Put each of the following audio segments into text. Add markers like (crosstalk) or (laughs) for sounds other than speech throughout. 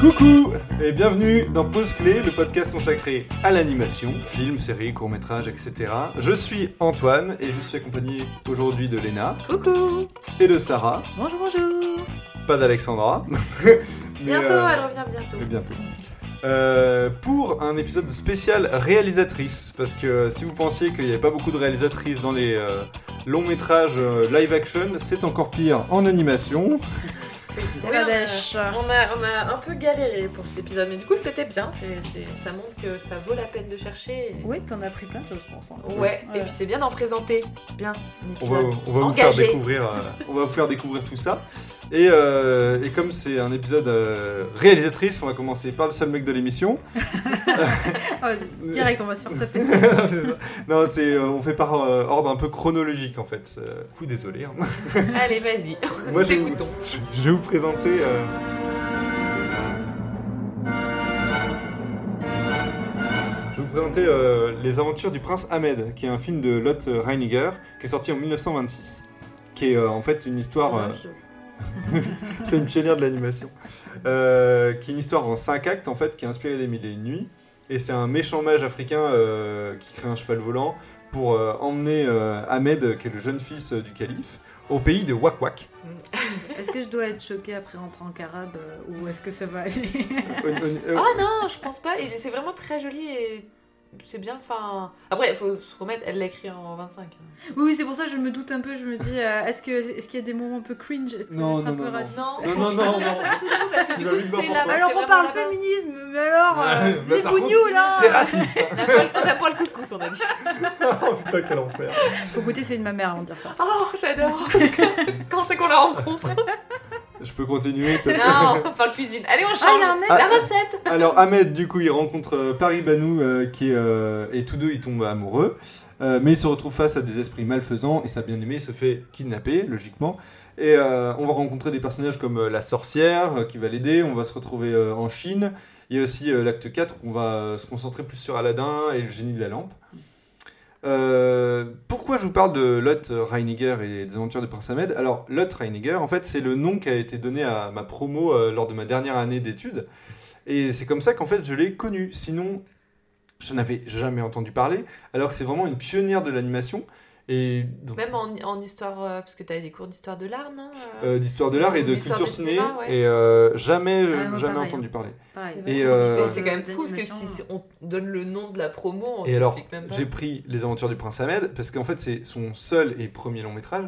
Coucou et bienvenue dans Pause Clé, le podcast consacré à l'animation, films, séries, courts-métrages, etc. Je suis Antoine et je suis accompagné aujourd'hui de Léna Coucou et de Sarah, Bonjour, bonjour pas d'Alexandra. (laughs) Bientôt, euh, elle revient bientôt. mais bientôt. Euh, pour un épisode spécial réalisatrice, parce que si vous pensiez qu'il n'y avait pas beaucoup de réalisatrices dans les euh, longs métrages live action, c'est encore pire en animation. C'est la on, a- dèche. on a, on a un peu galéré pour cet épisode, mais du coup c'était bien, ça montre que ça vaut la peine de chercher. Oui, puis on a appris plein de choses, je pense. hein. Ouais, et puis c'est bien d'en présenter. Bien, On va, on va vous faire découvrir, euh, on va vous faire découvrir tout ça. Et, euh, et comme c'est un épisode euh, réalisatrice, on va commencer par le seul mec de l'émission. (laughs) Oh, direct, on va se faire taper (laughs) non, c'est, euh, on fait par euh, ordre un peu chronologique en fait. Coup désolé. hein. Allez, vas-y, Moi, je, je- je vous présenter. euh, Je vais vous présenter euh, Les Aventures du Prince Ahmed, qui est un film de Lotte Reiniger, qui est sorti en 1926. Qui est euh, en fait une histoire. euh, (laughs) c'est une pionnière de l'animation. Euh, qui est une histoire en 5 actes, en fait, qui est inspirée des Mille et une nuits. Et c'est un méchant mage africain euh, qui crée un cheval volant pour euh, emmener euh, Ahmed, qui est le jeune fils euh, du calife, au pays de Wak Wak. Est-ce que je dois être choquée après rentrer en carabe euh, ou est-ce que ça va aller Ah non, je pense pas, et c'est vraiment très joli et c'est bien, enfin... Après, il faut se remettre, elle l'a écrit en 25. hein. Oui, oui, c'est pour ça que je me doute un peu. Je me dis, euh, est-ce que est-ce qu'il y a des moments un peu cringe Est-ce que Non, être un non, peu non, non. raciste Non, Non, non, non, non. Alors on parle féminisme, mais alors euh, les bougnous là C'est raciste. On a pas le- on a pas le couscous, on a dit. (laughs) oh putain, quel enfer. Faut goûter celui de ma mère avant de dire ça. Oh, j'adore (laughs) Quand c'est qu'on la rencontre Je peux continuer (laughs) Non, on parle cuisine. Allez, on Ah, il change y a un mec Ah, La recette Alors Ahmed, du coup, il rencontre euh, Paris Banou euh, qui est, euh, et tous deux ils tombent amoureux, Euh, mais ils se retrouvent face à des esprits malfaisants et sa bien-aimée se fait kidnapper, logiquement. Et euh, on va rencontrer des personnages comme euh, la sorcière euh, qui va l'aider, on va se retrouver euh, en Chine. Il y a aussi euh, l'acte 4 où on va euh, se concentrer plus sur Aladdin et le génie de la lampe. Euh, pourquoi je vous parle de Lot Reiniger et des aventures du Prince Ahmed? Alors, Lot Reiniger, en fait, c'est le nom qui a été donné à ma promo euh, lors de ma dernière année d'études. Et c'est comme ça qu'en fait je l'ai connu. Sinon, je n'avais jamais entendu parler, alors que c'est vraiment une pionnière de l'animation. Et donc, Même en, en histoire, euh, parce que tu avais des cours d'histoire de l'art, non euh euh, d'histoire de l'art et de culture ciné. cinéma, ouais. Et euh, jamais, moi, jamais pareil, entendu hein. parler. Pareil. Et, euh, C'est quand même fou, parce que si, si on donne le nom de la promo, on Et alors, t'explique même pas. j'ai pris Les Aventures du Prince Ahmed parce qu'en fait c'est son seul et premier long métrage.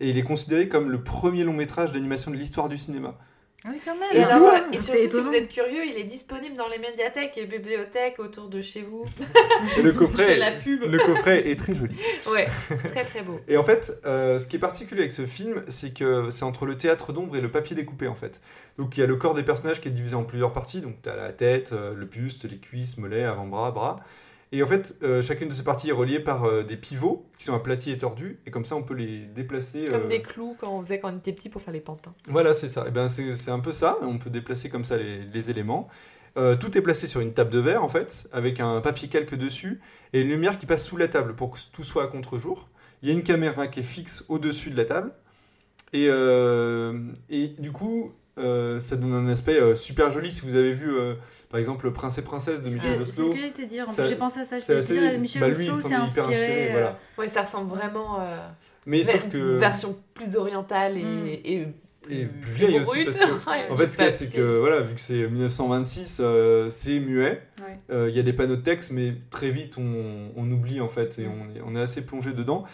Et il est considéré comme le premier long métrage d'animation de l'histoire du cinéma. Ah oui, quand même. Et alors, vois, et c'est surtout, si vous êtes curieux, il est disponible dans les médiathèques et bibliothèques autour de chez vous. (laughs) Et le coffret, la pub. le coffret est très joli. Ouais, très très beau. Et en fait, euh, ce qui est particulier avec ce film, c'est que c'est entre le théâtre d'ombre et le papier découpé en fait. Donc il y a le corps des personnages qui est divisé en plusieurs parties. Donc tu as la tête, euh, le buste, les cuisses, mollets, avant-bras, bras. Et en fait, euh, chacune de ces parties est reliée par euh, des pivots qui sont aplatis et tordus. Et comme ça, on peut les déplacer. Comme euh, des clous quand on faisait quand on était petit pour faire les pantins. Voilà, c'est ça. Et ben, c'est un peu ça. On peut déplacer comme ça les, les éléments. Tout est placé sur une table de verre, en fait, avec un papier calque dessus et une lumière qui passe sous la table pour que tout soit à contre-jour. Il y a une caméra qui est fixe au-dessus de la table. Et, et du coup, euh, ça donne un aspect euh, super joli. Si vous avez vu, euh, par exemple, Le Prince et Princesse de Michel c'est ce Oslo. que j'allais te dire. En Ça- plus, j'ai pensé à ça. Je assez- dit, euh, Michel bah, Oslo inspiré. inspiré, euh, voilà. Ouais, ça ressemble vraiment. euh, Mais sauf une que. version plus orientale et, Mm. et, Et plus vieille aussi, brute. parce que (laughs) Ouais, En fait, ce qu'il y a, c'est que voilà, vu que c'est 1926, euh, c'est muet. Ouais. Euh, Il y a des panneaux de texte, mais très vite on, on oublie en fait et on est, on est assez plongé dedans.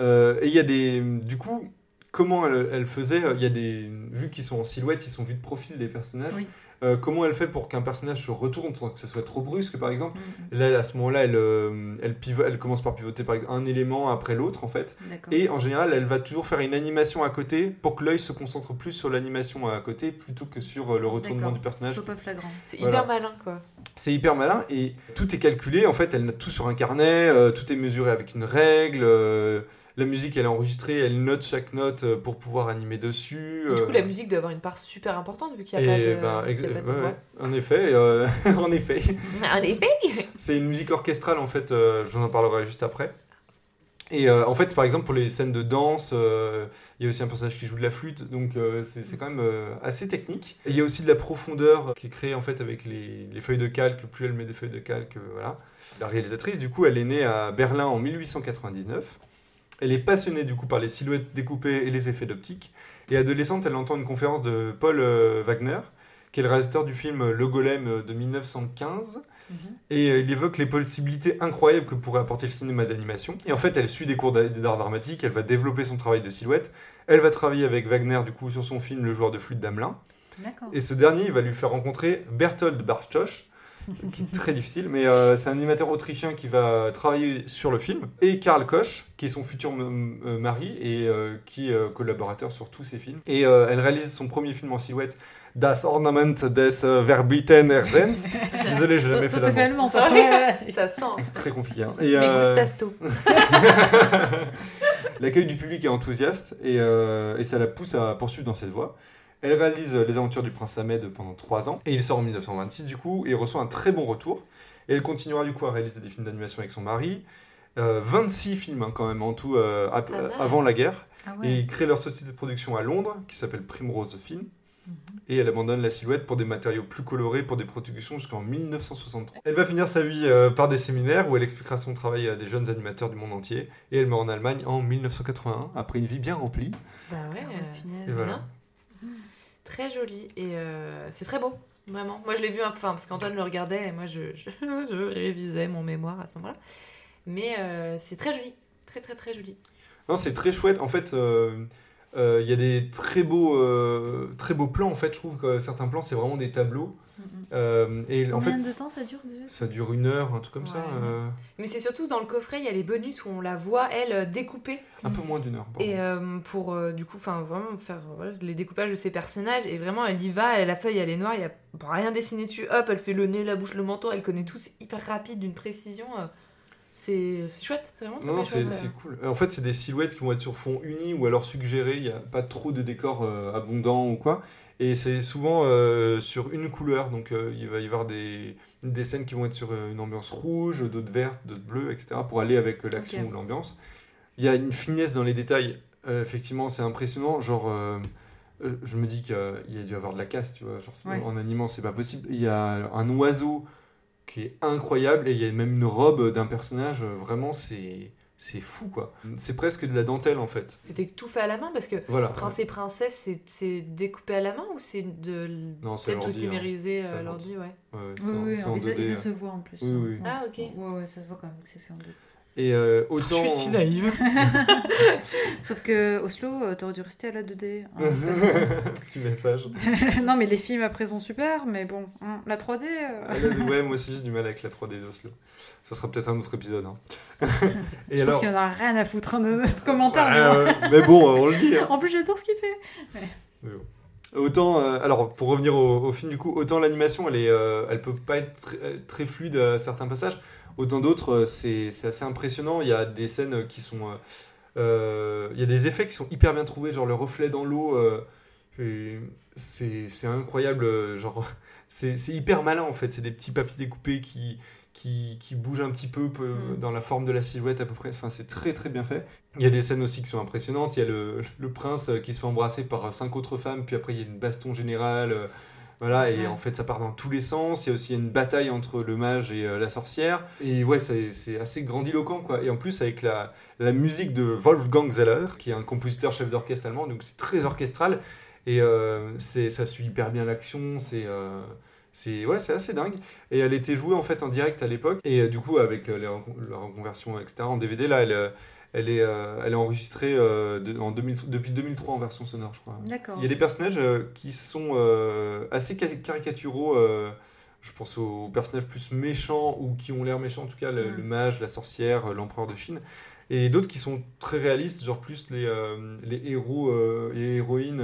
Euh, et il y a des, du coup, comment elle, elle faisait Il y a des, vu qu'ils sont en silhouette, ils sont vus de profil des personnages. Oui. Euh, comment elle fait pour qu'un personnage se retourne sans que ce soit trop brusque, par exemple Mm, Là, à ce moment-là, elle, euh, elle, commence par pivoter par un élément après l'autre, en fait. Et en général, elle va toujours faire une animation à côté pour que l'œil se concentre plus sur l'animation à côté plutôt que sur euh, le retournement du personnage. Soit pas flagrant. C'est Voilà. hyper malin, quoi. C'est hyper malin et tout est calculé. En fait, elle note tout sur un carnet, euh, tout est mesuré avec une règle. Euh, la musique, elle est enregistrée, elle note chaque note euh, pour pouvoir animer dessus. Et Du euh, coup, la musique doit avoir une part super importante vu qu'il n'y a, et pas de, ben, y a pas de ouais, en effet, euh, (laughs) en effet, En effet c'est une musique orchestrale en fait. euh, je vous en parlerai juste après. Et euh, en fait, par exemple, pour les scènes de danse, euh, il y a aussi un personnage qui joue de la flûte, donc euh, c'est quand même euh, assez technique. Il y a aussi de la profondeur qui est créée en fait avec les, les feuilles de calque. Plus elle met des feuilles de calque, euh, voilà. La réalisatrice, du coup, elle est née à Berlin en 1899. Elle est passionnée du coup par les silhouettes découpées et les effets d'optique. Et adolescente, elle entend une conférence de Paul euh, Wagner, qui est le réalisateur du film Le Golem euh, de 1915. Mhm. Et euh, il évoque les possibilités incroyables que pourrait apporter le cinéma d'animation. Et en fait, elle suit des cours d'a- d'art dramatique, elle va développer son travail de silhouette. Elle va travailler avec Wagner, du coup, sur son film Le joueur de flûte d'Amelin. Et ce dernier, il va lui faire rencontrer Berthold Bartosch, (laughs) qui est très difficile, mais euh, c'est un animateur autrichien qui va travailler sur le film, et Karl Koch, qui est son futur euh, mari et euh, qui est euh, collaborateur sur tous ses films. Et euh, elle réalise son premier film en silhouette, Das Ornament des Verbiten Erzens. (laughs) Désolé, j'ai jamais fait l'allemand. allemand, toi. (laughs) Ça sent. C'est très compliqué. hein. Et, Mais euh, gustasto. L'accueil du public est enthousiaste et, euh, et ça la pousse à poursuivre dans cette voie. Elle réalise euh, Les Aventures du Prince Ahmed pendant 3 ans et il sort en 1926 du coup et reçoit un très bon retour. Et elle continuera du coup à réaliser des films d'animation avec son mari. Euh, 26 films hein, quand même en tout euh, ap- Pas mal. avant la guerre. Ah Et ils créent leur société de production à Londres qui s'appelle Primrose Film. Mhm. Et elle abandonne la silhouette pour des matériaux plus colorés pour des productions jusqu'en 1963. Elle va finir sa vie euh, par des séminaires où elle expliquera son travail à des jeunes animateurs du monde entier. Et elle meurt en Allemagne en 1981, après une vie bien remplie. Bah ouais, Ah euh, c'est voilà. Très joli et euh, c'est très beau, vraiment. Moi je l'ai vu un peu, parce qu'Antoine le regardait et moi je, je, (laughs) je révisais mon mémoire à ce moment-là. Mais euh, c'est très joli, très très très joli. Non, c'est très chouette. En fait, euh, euh, il y a des très beaux, euh, très beaux plans. En fait, je trouve que certains plans, c'est vraiment des tableaux. Euh, et en fait, Combien de temps ça dure déjà? ça dure une heure, un truc comme ça. Euh, Mais c'est surtout dans le coffret, il y a les bonus où on la voit, elle, découpée. un peu moins d'une heure. pardon. Et euh, pour, euh, du coup, enfin, vraiment faire voilà, les découpages de ses personnages. Et vraiment, elle y va, elle, la feuille, elle est noire, il n'y a rien dessiné dessus. Hop, elle fait le nez, la bouche, le menton, elle connaît tout, c'est hyper rapide, d'une précision. C'est chouette, c'est vraiment Non, c'est cool. En fait, c'est des silhouettes qui vont être sur fond uni ou alors suggérés. Il n'y a pas trop de décors euh, abondants ou quoi. Et c'est souvent euh, sur une couleur. Donc, euh, il va y avoir des, des scènes qui vont être sur une ambiance rouge, d'autres vertes, d'autres bleues, etc. pour aller avec l'action ou l'ambiance. Il y a une finesse dans les détails. Effectivement, c'est impressionnant. Genre, je me dis qu'il y a dû avoir de la casse, tu vois. Genre, Ouais. En animant, c'est pas possible. Il y a un oiseau qui est incroyable et il y a même une robe d'un personnage. euh, Vraiment, c'est c'est fou, quoi. C'est presque de la dentelle, en fait. C'était tout fait à la main parce que Voilà. Prince et Princesse, c'est- c'est découpé à la main ou c'est de Non, c'est hein. numérisé à à l'ordi, ouais. Ouais, ouais, c'est Oui, en- oui, c'est en et ça, 2D, et ça hein. se voit en plus. Oui, oui. Ouais. Ah, ok. Ouais, ouais, ça se voit quand même que c'est fait en 2D. Et euh, autant. Je suis si naïve. (laughs) Sauf que Oslo, euh, t'aurais dû rester à la 2D. hein, que- (laughs) Petit message. (laughs) non, mais les films après sont super, mais bon, hein, la 3D. euh, Ah, là, ouais, moi aussi j'ai du mal avec la 3D d'Oslo. Ça sera peut-être un autre épisode. hein. Et je alors. pense qu'il en a rien à foutre hein, de notre commentaire. mais Ouais, bon. ouais, mais bon, on le dit. hein. En plus, j'adore ce qu'il fait. Mais bon. Autant, euh, alors pour revenir au, au film du coup, autant l'animation elle est, euh, elle peut pas être très, très fluide à certains passages, autant d'autres euh, c'est c'est assez impressionnant. Il y a des scènes qui sont, euh, euh, il y a des effets qui sont hyper bien trouvés, genre le reflet dans l'eau, euh, c'est c'est incroyable, genre (laughs) c'est hyper malin en fait. C'est des petits papiers découpés qui qui, qui bougent un petit peu, peu Mm. dans la forme de la silhouette à peu près. Enfin, c'est très très bien fait. Il y a des scènes aussi qui sont impressionnantes. Il y a le, le prince qui se fait embrasser par cinq autres femmes, puis après il y a une baston générale. Voilà, et Ouais. en fait ça part dans tous les sens. Il y a aussi une bataille entre le mage et euh, la sorcière. Et ouais, c'est assez grandiloquent quoi. Et en plus, avec la, la musique de Wolfgang Zeller, qui est un compositeur chef d'orchestre allemand, donc c'est très orchestral. Et euh, ça suit hyper bien l'action. C'est. euh, c'est ouais, c'est assez dingue. Et elle était jouée en fait en direct à l'époque. Et euh, du coup, avec la reconversion, etc., en DVD, là, elle, elle, est, euh, elle est enregistrée euh, de- en 2000 depuis 2003 en version sonore, je crois. D'accord. Il y a des personnages euh, qui sont euh, assez ca- caricaturaux. je pense aux personnages plus méchants ou qui ont l'air méchants, en tout cas le, Mm. le mage, la sorcière, l'empereur de Chine. Et d'autres qui sont très réalistes, genre plus les, les héros et héroïnes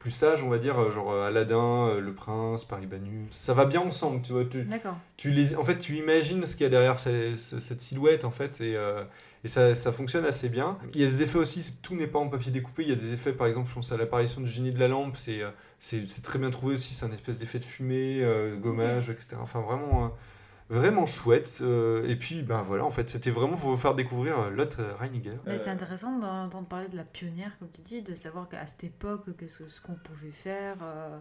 plus sages, on va dire, genre Aladdin, le prince, Paris Banu. Ça va bien ensemble, tu vois. Tu, D'accord. tu les, en fait, tu imagines ce qu'il y a derrière ces- cette silhouette, en fait, et, euh, et ça, ça fonctionne assez bien. Il y a des effets aussi, tout n'est pas en papier découpé. Il y a des effets, par exemple, je pense à l'apparition du génie de la lampe, c'est euh, très bien trouvé aussi, c'est un espèce d'effet de fumée, euh, gommage, etc. Enfin, vraiment, vraiment chouette. euh, et puis, ben voilà, en fait, c'était vraiment pour vous faire découvrir euh, Lotte Reiniger. Euh, c'est intéressant d'entendre parler de la pionnière, comme tu dis, de savoir qu'à cette époque, qu'est-ce que- ce qu'on pouvait faire. euh.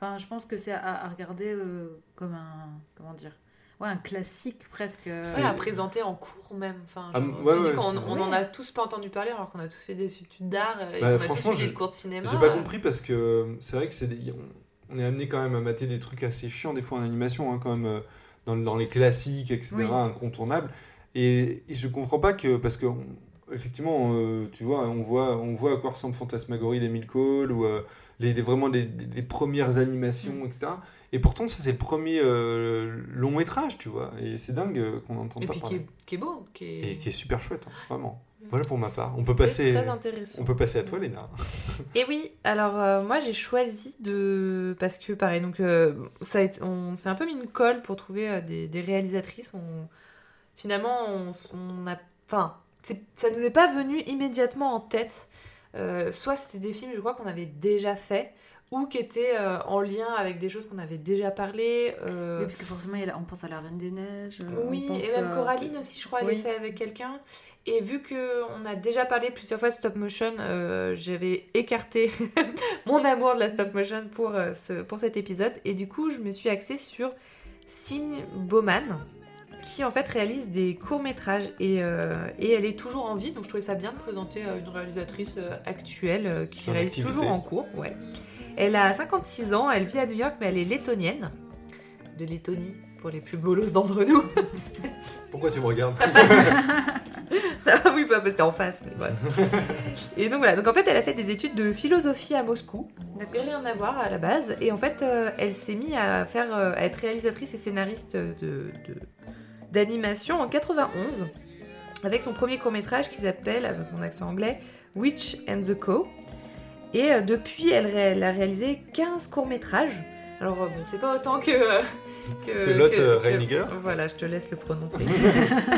Enfin, je pense que c'est à, regarder euh, comme un. Comment dire Ouais, un classique presque. euh. Ouais, à présenter en cours même. Enfin, Ah, ouais, ouais, c'est- on en a tous pas entendu parler alors qu'on a tous fait des études d'art euh, et Bah, qu'on a franchement, tous fait j'ai- des cours de cinéma. J'ai pas euh. compris parce que c'est vrai que c'est des- on, on est amené quand même à mater des trucs assez chiants des fois en animation, hein, quand même euh, dans, dans les classiques, etc., Oui. incontournables. Et, et je comprends pas que parce que on- effectivement, euh, tu vois, on voit, on voit à quoi ressemble Fantasmagorie d'Emile Cole ou euh, les, les- vraiment les, les premières animations, Mm. etc. Et pourtant, ça c'est le premier euh, long métrage, tu vois. Et c'est dingue euh, qu'on n'entende Et pas puis qui est, qui est beau. Qui est, Et qui est super chouette, hein, vraiment. Mm. Voilà pour ma part. On peut passer, très intéressant. on peut passer à toi, Léna. (laughs) Et oui, alors euh, moi j'ai choisi de. Parce que pareil, donc euh, ça a été- on s'est un peu mis une colle pour trouver euh, des, des réalisatrices. On... Finalement, on, on a. Enfin, ça nous est pas venu immédiatement en tête. Euh, soit c'était des films, je crois, qu'on avait déjà fait, ou qui étaient euh, en lien avec des choses qu'on avait déjà parlé. euh, Oui, parce que forcément, il y a la- on pense à la Reine des Neiges. oui, on pense, et même Coraline aussi, je crois, elle oui. est fait avec quelqu'un. Et vu que on a déjà parlé plusieurs fois de stop motion, euh, j'avais écarté (laughs) mon amour de la stop motion pour, ce, pour cet épisode. Et du coup, je me suis axée sur Signe Bowman, qui en fait réalise des courts-métrages. Et, euh, et elle est toujours en vie, donc je trouvais ça bien de présenter euh, une réalisatrice euh, actuelle qui réalise activité. toujours en cours. Ouais. Elle a 56 ans, elle vit à New York, mais elle est lettonienne. De Lettonie, pour les plus bolos d'entre nous. (laughs) Pourquoi tu me regardes (laughs) Ah oui, pas parce que t'es en face. Mais et donc voilà, donc en fait, elle a fait des études de philosophie à Moscou. Donc rien à voir à la base. Et en fait, elle s'est mise à faire, à être réalisatrice et scénariste de de- d'animation en 91 avec son premier court métrage qui s'appelle, avec mon accent anglais, Witch and the Co. Et euh, depuis, elle, a réalisé 15 courts métrages. Alors euh, bon, c'est pas autant que que, Que Lotte, euh, Reiniger. Voilà, je te laisse le prononcer.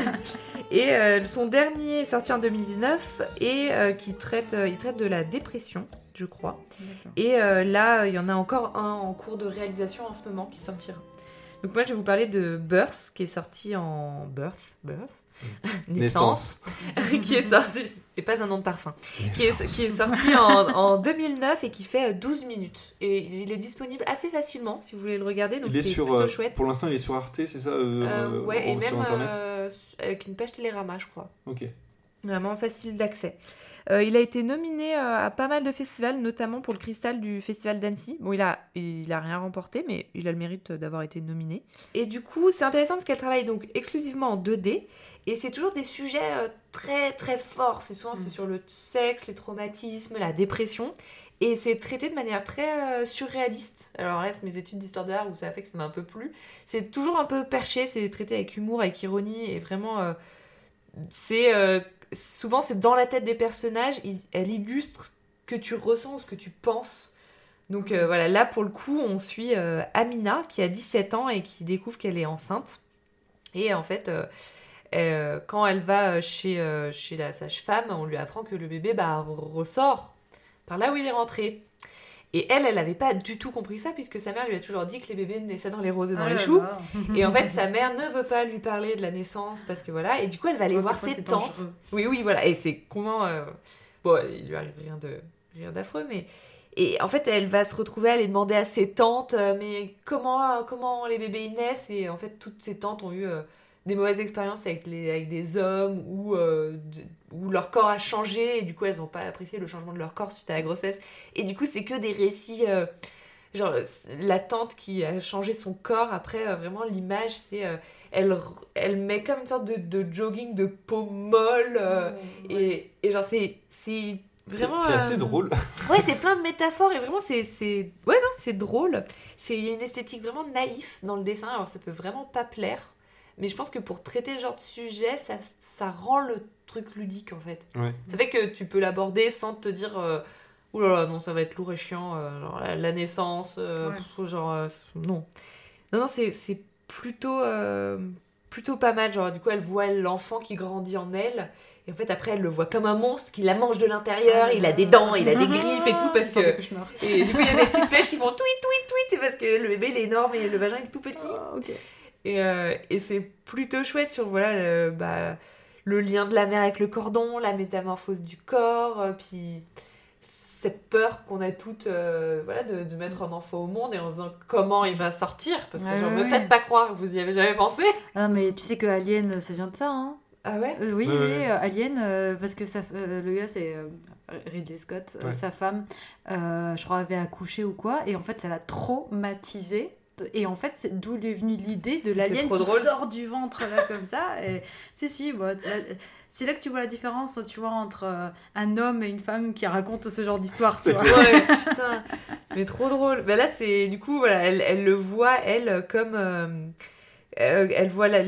(laughs) et euh, son dernier est sorti en 2019 et euh, qui traite, euh, il traite de la dépression, je crois. Et euh, là, il y en a encore un en cours de réalisation en ce moment qui sortira. Donc moi, je vais vous parler de Birth, qui est sorti en... Birth Birth Naissance. (laughs) qui est sorti... C'est pas un nom de parfum. Qui est, qui est sorti en, en 2009 et qui fait euh, 12 minutes. Et il est disponible assez facilement, si vous voulez le regarder. Donc Il est c'est sur, plutôt euh, chouette. pour l'instant, il est sur Arte, c'est ça euh, Euh, euh, ouais, et ou même sur Internet euh, avec une page Télérama, je crois. Ok. Vraiment facile d'accès. Euh, il a été nominé euh, à pas mal de festivals, notamment pour le cristal du festival d'Annecy. Bon, il a, il a rien remporté, mais il a le mérite d'avoir été nominé. Et du coup, c'est intéressant parce qu'elle travaille donc exclusivement en 2D. Et c'est toujours des sujets euh, très très forts. C'est souvent c'est Mm. sur le sexe, les traumatismes, la dépression. Et c'est traité de manière très surréaliste. Alors là, c'est mes études d'histoire de l'art où ça a fait que ça m'a un peu plu. C'est toujours un peu perché, c'est traité avec humour, avec ironie, et vraiment, c'est souvent c'est dans la tête des personnages. elle illustre ce que tu ressens ou ce que tu penses. Donc euh, voilà, là pour le coup, on suit euh, Amina qui a 17 ans et qui découvre qu'elle est enceinte. Et en fait, euh, quand elle va chez, chez la sage-femme, on lui apprend que le bébé bah, ressort par là où il est rentré. Et elle, elle n'avait pas du tout compris ça, puisque sa mère lui a toujours dit que les bébés naissaient dans les roses et dans Ah les choux. Et en fait, sa mère ne veut pas lui parler de la naissance, parce que voilà. Et du coup, elle va aller Ouais, voir ses tantes. dangereux. Oui, oui, voilà. Et c'est comment. euh, Bon, il lui arrive rien de rien d'affreux, mais. Et en fait, elle va se retrouver à aller demander à ses tantes, euh, mais comment, comment les bébés naissent? Et en fait, toutes ses tantes ont eu euh, des mauvaises expériences avec, les, avec des hommes où, euh, où leur corps a changé et du coup, elles n'ont pas apprécié le changement de leur corps suite à la grossesse. Et du coup, c'est que des récits. euh, genre, la tante qui a changé son corps, après, euh, vraiment, l'image, c'est. euh, elle, elle met comme une sorte de, de jogging de peau molle. euh, et, et genre, c'est. Vraiment. c'est assez euh, drôle. (laughs) Ouais, c'est plein de métaphores et vraiment, c'est. c'est- Ouais, non, c'est drôle. C'est il y a une esthétique vraiment naïf dans le dessin. Alors, ça peut vraiment pas plaire. Mais je pense que pour traiter ce genre de sujet, ça, ça rend le truc ludique en fait. Ouais. Ça fait que tu peux l'aborder sans te dire. Euh, Ouh là là, non, ça va être lourd et chiant. euh, genre la, la naissance, euh, Ouais. pff, genre. euh, non. Non, non, c'est c'est plutôt. euh, plutôt pas mal. Genre, du coup, elle voit l'enfant qui grandit en elle. Et en fait, après, elle le voit comme un monstre qui la mange de l'intérieur. Ah il a des dents, il a des griffes et tout. Parce que. Et du coup, il y a des petites flèches qui font tweet, tweet, tweet. C'est parce que le bébé, il est énorme et le vagin est tout petit. Ah, ok. Et, euh, et c'est plutôt chouette sur voilà, le, bah, le lien de la mère avec le cordon, la métamorphose du corps, euh, puis cette peur qu'on a toutes euh, voilà, de, de mettre un enfant au monde et en se disant comment il va sortir. Parce que Ouais, genre, ouais, me ouais. faites pas croire que vous y avez jamais pensé. Ah, mais tu sais que Alien, ça vient de ça, hein Ah ouais? Euh, oui, Ouais, oui, ouais. euh, Alien, euh, parce que ça, euh, le gars, c'est euh, Ridley Scott, euh, sa femme, euh, je crois, avait accouché ou quoi, et en fait, ça l'a traumatisé. Et en fait, c'est d'où est venue l'idée de l'alien qui drôle. sort du ventre là comme ça. Et (laughs) si, si, bah, là, c'est là que tu vois la différence, tu vois, entre euh, un homme et une femme qui racontent ce genre d'histoire. tu C'est vois. clair. (laughs) Ouais, putain. Mais trop drôle. Mais là, c'est du coup, voilà, elle, elle le voit, elle, comme. euh, euh, elle voit la-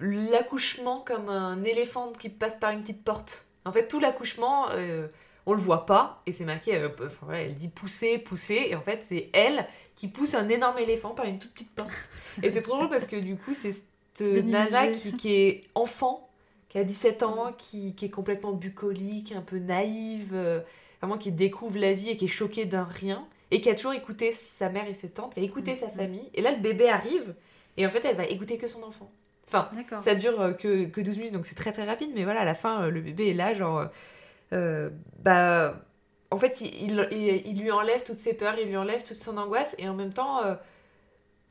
l'accouchement comme un éléphant qui passe par une petite porte. En fait, tout l'accouchement, euh, on le voit pas, et c'est marqué. euh, enfin, voilà, elle dit pousser, pousser, et en fait, c'est elle qui pousse un énorme éléphant par une toute petite porte. Et c'est trop drôle parce que du coup, c'est cette nana qui, qui est enfant, qui a 17 ans, qui, qui est complètement bucolique, un peu naïve. euh, vraiment qui découvre la vie et qui est choquée d'un rien et qui a toujours écouté sa mère et ses tantes, qui a écouté sa Mhm. famille. Et là, le bébé arrive et en fait, elle va écouter que son enfant. Enfin, ça dure euh, que, que 12 minutes, donc c'est très très rapide, mais voilà, à la fin, le bébé est là, genre. Euh, bah. En fait, il, il, lui enlève toutes ses peurs, il lui enlève toute son angoisse, et en même temps. euh,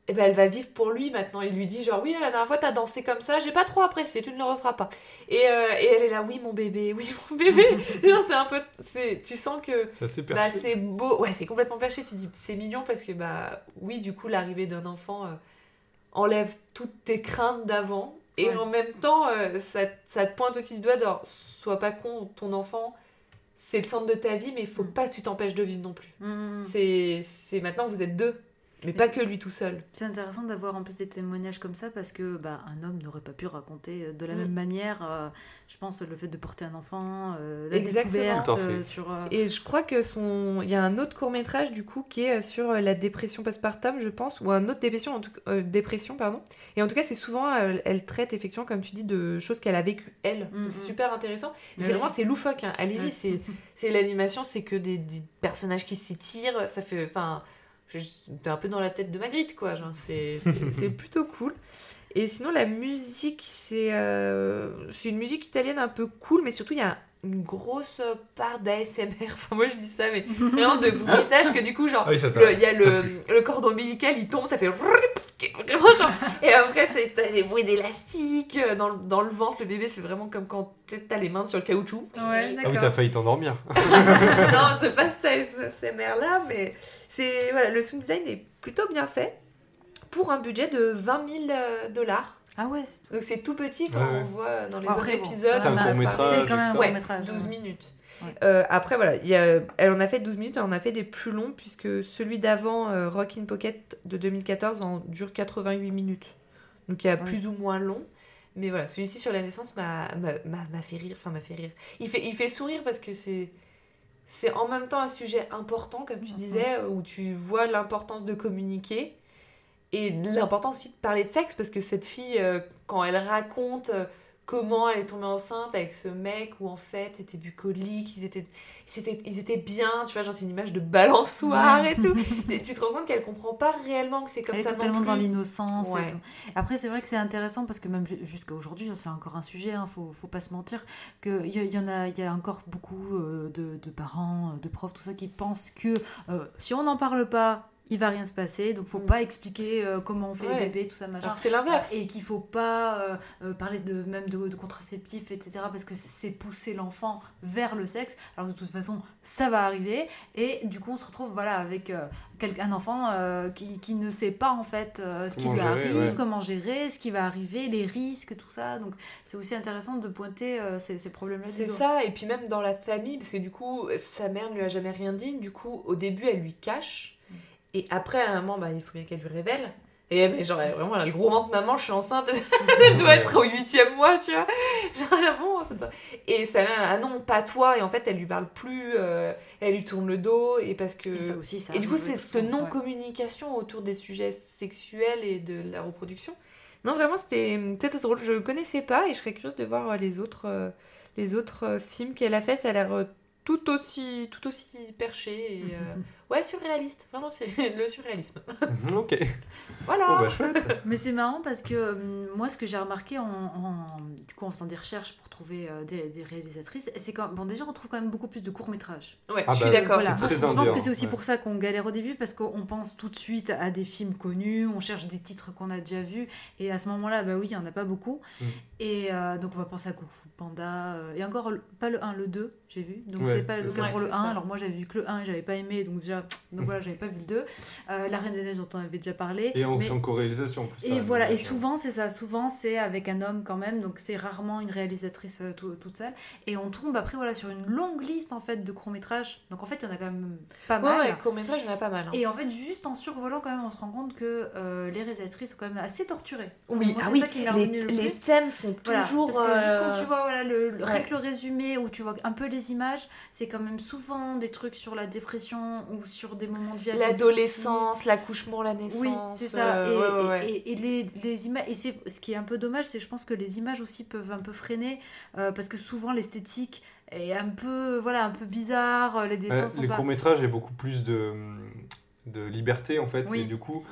eh ben, elle va vivre pour lui maintenant. Il lui dit genre oui la dernière fois t'as dansé comme ça, j'ai pas trop apprécié, tu ne le referas pas. Et, euh, et elle est là oui mon bébé, oui (laughs) mon bébé. (laughs) C'est un peu, c'est, tu sens que C'est bah, perché. c'est beau, ouais, c'est complètement perché. Tu dis, c'est mignon parce que, bah, oui, du coup, l'arrivée d'un enfant euh, enlève toutes tes craintes d'avant. Et Ouais. en même temps, euh, ça, ça te pointe aussi du doigt de, sois pas con, ton enfant, c'est le centre de ta vie, mais il faut Mm. pas que tu t'empêches de vivre non plus. Mm, c'est maintenant, vous êtes deux, mais pas que lui tout seul. C'est intéressant d'avoir en plus des témoignages comme ça parce que bah, un homme n'aurait pas pu raconter euh, de la Mm. même manière, euh, je pense, le fait de porter un enfant, euh, la Exactement. découverte fait. euh, sur. euh, Et je crois que son, il y a un autre court métrage du coup qui est sur la dépression postpartum, je pense, ou un autre dépression, en tout euh, dépression pardon. Et en tout cas, c'est souvent, elle traite effectivement, comme tu dis, de choses qu'elle a vécues elle. Mm, c'est mm. super intéressant. C'est vraiment, c'est loufoque. Hein. Allez-y, Ouais. c'est, (laughs) c'est l'animation, c'est que des, des personnages qui s'étirent, ça fait, enfin, t'es un peu dans la tête de Magritte quoi. Genre, (laughs) c'est, plutôt cool. Et sinon, la musique, c'est, euh, c'est une musique italienne un peu cool, mais surtout il y a une grosse part d'ASMR. (laughs) Enfin, moi je dis ça, mais (laughs) vraiment de bruitage que du coup, genre, Ah oui, il y a le, cordon ombilical, il tombe, ça fait. Vraiment, genre, et après, c'est t'as des bruits d'élastique euh, dans, le- dans le ventre. Le bébé, c'est vraiment comme quand t'as les mains sur le caoutchouc. Ouais, Ah oui, t'as failli t'endormir. (laughs) non, c'est pas cet ASMR là, mais c'est voilà, le sound design est plutôt bien fait pour un budget de 20 000 euh, dollars. Ah ouais, c'est Donc c'est tout petit quand Ouais, on voit dans les Après, autres bon, épisodes. C'est un court-métrage, pas- c'est quand même un court métrage. 12 minutes. Ouais. Euh, après, voilà, il y a, elle en a fait 12 minutes, elle en a fait des plus longs, puisque celui d'avant, euh, Rock in Pocket de 2014, en dure 88 minutes. Donc il y a Ouais. plus ou moins long. Mais voilà, celui-ci sur la naissance m'a m'a- m'a- m'a fait rire. Enfin, m'a fait rire. Il fait, il fait sourire parce que c'est. C'est en même temps un sujet important, comme tu Mhm. disais, où tu vois l'importance de communiquer et l'importance aussi de parler de sexe parce que cette fille, euh, quand elle raconte euh, comment elle est tombée enceinte avec ce mec où en fait c'était bucolique, ils étaient, ils étaient, ils étaient bien, tu vois, genre c'est une image de balançoire et tout. (laughs) Et tu te rends compte qu'elle comprend pas réellement que c'est comme Elle est ça totalement non dans plus. l'innocence. Ouais. Après, c'est vrai que c'est intéressant parce que même ju- jusqu'à aujourd'hui, c'est encore un sujet, hein, faut, faut pas se mentir, qu'il y, y en a, il y a encore beaucoup euh, de, de parents, de profs, tout ça, qui pensent que euh, si on n'en parle pas, il va rien se passer, donc faut Mm. pas expliquer euh, comment on fait Ouais. les bébés, tout ça, machin. C'est l'inverse. Et qu'il faut pas euh, euh, parler de même de, de contraceptifs, etc. Parce que c'est- pousser l'enfant vers le sexe. Alors de toute façon, ça va arriver. Et du coup, on se retrouve voilà avec euh, un enfant euh, qui, qui ne sait pas en fait euh, ce qui lui gérer, arrive, ouais. comment gérer, ce qui va arriver, les risques, tout ça. Donc c'est aussi intéressant de pointer euh, ces, ces problèmes-là. C'est ça, et puis même dans la famille, parce que du coup, sa mère ne lui a jamais rien dit, du coup, au début, elle lui cache, et après, à un moment, bah, il faut bien qu'elle lui révèle. Et mais genre, elle, vraiment, elle a le gros ventre, maman, je suis enceinte, (laughs) elle doit être au huitième mois, tu vois. (laughs) Genre, ah bon, ça. Et sa mère, ah non, pas toi, et en fait, elle lui parle plus, euh, elle lui tourne le dos, et parce que... Et ça aussi, ça Et du coup, c'est cette ouais. non-communication autour des sujets sexuels et de la reproduction. Non, vraiment, c'était c'était très drôle. Je ne connaissais pas et je serais curieuse de voir euh, les autres, euh, les autres films qu'elle a fait. Ça a l'air tout aussi, tout aussi perché. Et, euh, (laughs) Ouais, surréaliste. Vraiment, c'est (laughs) le surréalisme. Mhm, ok. Voilà. Bah, chouette. (laughs) Mais c'est marrant parce que hum, moi, ce que j'ai remarqué en, en- du coup, en faisant des recherches pour trouver euh, des, des réalisatrices, c'est quand bon déjà on trouve quand même beaucoup plus de courts métrages. Ouais, Ah je suis bah, d'accord. c'est Voilà. Je pense que c'est aussi ouais. pour ça qu'on galère au début parce qu'on pense tout de suite à des films connus, on cherche des titres qu'on a déjà vus et à ce moment-là, bah oui, il y en a pas beaucoup. Mm. Et euh, donc on va penser à Kung Fu Panda euh, et encore le- pas le 1, le 2, j'ai vu. Donc Ouais, c'est pas le cas pour le c'est 1. ça. Alors moi j'avais vu que le 1 et j'avais pas aimé donc déjà donc voilà, j'avais pas vu le 2. Euh, La Reine des Neiges dont on avait déjà parlé. Et en, Mais- en co-réalisation en plus. et voilà, et souvent c'est ça, souvent c'est avec un homme quand même, donc c'est rarement une réalisatrice euh, tout- toute seule. Et on tombe après voilà sur une longue liste en fait de courts métrages. Donc en fait il y en a quand même pas Ouais, mal. ouais, court métrage, il y en a pas mal. hein. Et en fait juste en survolant quand même on se rend compte que euh, les réalisatrices sont quand même assez torturées. Oui, Moi, ah c'est oui, ça qui m'est les, revenu le les plus. thèmes sont Voilà, toujours. parce que juste quand tu vois voilà, le, le- rien ouais. que le résumé où tu vois un peu les images, c'est quand même souvent des trucs sur la dépression ou sur des moments de vie L'adolescence, l'accouchement, la naissance. oui, c'est ça. euh, et, ouais, ouais, ouais. et- et- et les, les images, et c'est ce qui est un peu dommage, c'est je pense que les images aussi peuvent un peu freiner euh, parce que souvent l'esthétique est un peu, voilà, un peu bizarre. euh, Les dessins Ouais, sont les pas. courts métrages, il y a beaucoup plus de, de liberté en fait, Oui. et du coup,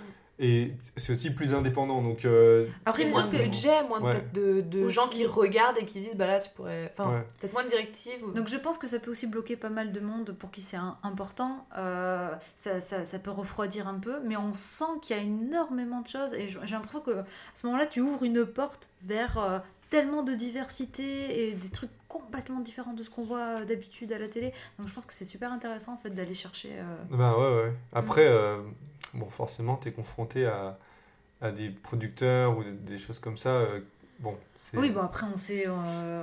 et c'est aussi plus indépendant. Donc, euh, Après, c'est moins sûr de que budget, moins Ouais. peut-être de, gens qui regardent et qui disent bah là tu pourrais. Enfin, Ouais. peut-être moins de directives. ou- Donc je pense que ça peut aussi bloquer pas mal de monde pour qui c'est important. Euh, ça, ça, ça peut refroidir un peu, mais on sent qu'il y a énormément de choses. Et j'ai l'impression que à ce moment-là, tu ouvres une porte vers euh, tellement de diversité et des trucs complètement différents de ce qu'on voit d'habitude à la télé. Donc je pense que c'est super intéressant en fait d'aller chercher. euh, bah ouais, ouais. Après, euh, bon, forcément, tu es confronté à, des producteurs ou des, choses comme ça. euh, bon. Oui, bon après on sait, euh,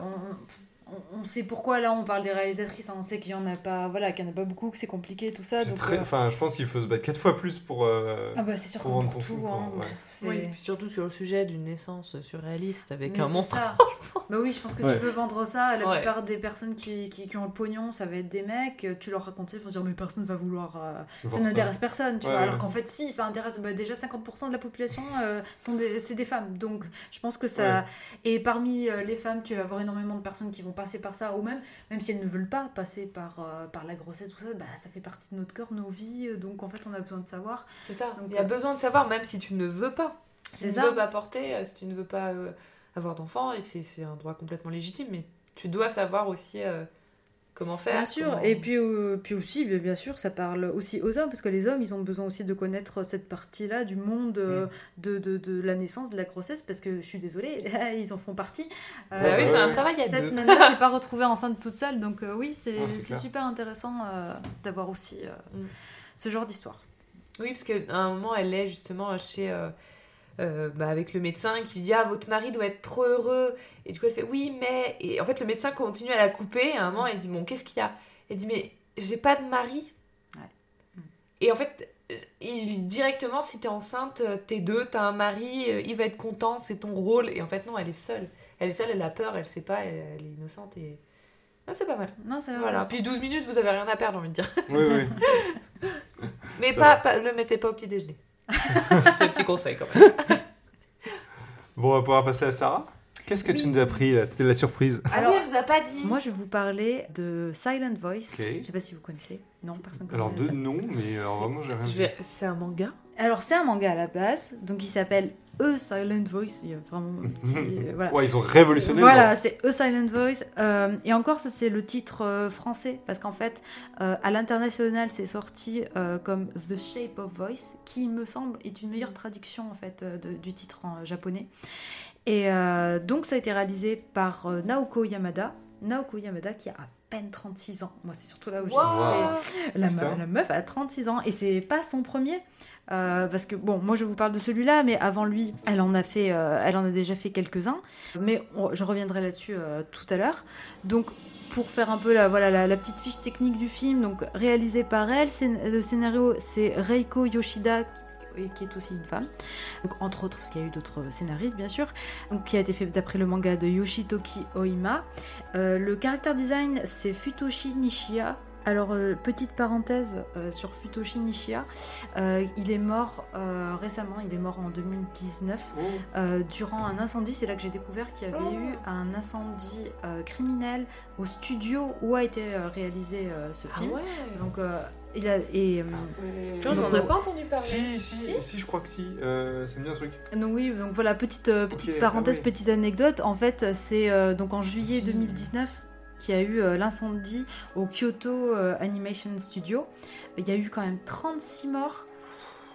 on- on sait pourquoi là on parle des réalisatrices. hein. On sait qu'il y en a pas, voilà, qu'il y en a pas beaucoup, que c'est compliqué tout ça. donc, très- euh, Enfin, je pense qu'il faut se battre quatre fois plus pour. euh, Ah bah c'est sûr pour pour tout. hein, ouais. Oui, surtout sur le sujet d'une naissance surréaliste avec Mais un monstre. (laughs) bah oui, je pense que Ouais. tu veux vendre ça. La Ouais. plupart des personnes qui, qui, qui ont le pognon, ça va être des mecs. Tu leur racontes ça, ils vont se dire mais personne va vouloir. euh, ça n'intéresse personne, tu Ouais, vois. ouais. Alors qu'en fait, si, ça intéresse bah, déjà 50% de la population, euh, sont des, c'est des femmes. Donc je pense que ça. Ouais. Et parmi euh, les femmes, tu vas avoir énormément de personnes qui vont passer par ça, ou même, même si elles ne veulent pas passer par, euh, par la grossesse, tout ça, bah, ça fait partie de notre corps, nos vies. euh, Donc en fait, on a besoin de savoir. C'est ça. Donc, Il y a euh, besoin de savoir, même si tu ne veux pas. Si C'est tu ça. ne veux pas porter, si tu ne veux pas avoir d'enfant, et c'est c'est un droit complètement légitime, mais tu dois savoir aussi comment faire. Bien sûr, comment- et puis, euh, puis aussi, bien sûr, ça parle aussi aux hommes, parce que les hommes, ils ont besoin aussi de connaître cette partie-là du monde euh, de, de, de la naissance, de la grossesse, parce que je suis désolée, (laughs) ils en font partie. Euh, Bah oui, c'est un travail à Cette nana s'est (laughs) pas retrouvée enceinte toute seule, donc euh, oui, c'est Ah, super intéressant euh, d'avoir aussi euh, Mm. ce genre d'histoire. Oui, parce qu'à un moment, elle est justement chez. Euh, bah, avec le médecin qui lui dit Ah, votre mari doit être trop heureux. Et du coup, elle fait Oui, mais. Et en fait, le médecin continue à la couper. Et à un moment, elle dit Bon, qu'est-ce qu'il y a? Elle dit Mais j'ai pas de mari. Ouais. Et en fait, il, directement, si t'es enceinte, t'es deux, t'as un mari, il va être content, c'est ton rôle. Et en fait, non, elle est seule. Elle est seule, elle a peur, elle sait pas, elle, elle est innocente. Et. Ah, c'est pas mal. Non, l'air Voilà. Puis 12 minutes, vous avez rien à perdre, j'ai envie de dire. Oui, oui. (laughs) Mais pas, pas, le mettez pas au petit déjeuner. C'est un petit conseil quand même. (laughs) Bon, on va pouvoir passer à Sarah. Qu'est-ce que tu nous as pris là? C'était la surprise. Alors, Alors, ah oui, elle nous a pas dit. Moi, je vais vous parler de Silent Voice. Je sais pas si vous connaissez. Non, personne connaît. Alors, deux noms, mais alors, vraiment, j'ai rien vais... C'est un manga Alors, c'est un manga à la base, donc il s'appelle A Silent Voice. Il y a vraiment petit. (laughs) euh, voilà. Ouais, ils ont révolutionné Voilà, c'est A Silent Voice. Euh, et encore, ça, c'est le titre euh, français, parce qu'en fait, euh, à l'international, c'est sorti comme The Shape of Voice, qui, il me semble, est une meilleure traduction, en fait, de- du titre en japonais. Et donc, ça a été réalisé par Naoko Yamada. Naoko Yamada, qui a à peine 36 ans. Moi, c'est surtout là où j'ai Waouh. la, me- la meuf a 36 ans et c'est pas son premier. Euh, parce que bon, moi je vous parle de celui-là, mais avant lui, elle en a fait, euh, elle en a déjà fait quelques-uns. Mais je reviendrai là-dessus euh, tout à l'heure. Donc pour faire un peu la, voilà, la, petite fiche technique du film, donc réalisé par elle, le scénario c'est Reiko Yoshida qui- est aussi une femme, entre autres parce qu'il y a eu d'autres scénaristes bien sûr, qui a été fait d'après le manga de Yoshitoki Oima. Le character design c'est Futoshi Nishiya Alors, euh, petite parenthèse euh, sur Futoshi Nishia, euh, il est mort euh, récemment, il est mort en 2019 euh, durant un incendie. C'est là que j'ai découvert qu'il y avait eu un incendie euh, criminel au studio où a été euh, réalisé euh, ce Ah film. ouais Donc, euh, il a, et, euh, On n'en a pas entendu parler. Si, si, si, je crois que si. Euh, c'est bien un truc. donc oui, donc voilà, petite, euh, petite Ok, parenthèse, ah oui. petite anecdote. En fait, c'est euh, donc en juillet Si. 2019 qu'il y a eu euh, l'incendie au Kyoto euh, Animation Studio. Il y a eu quand même 36 morts.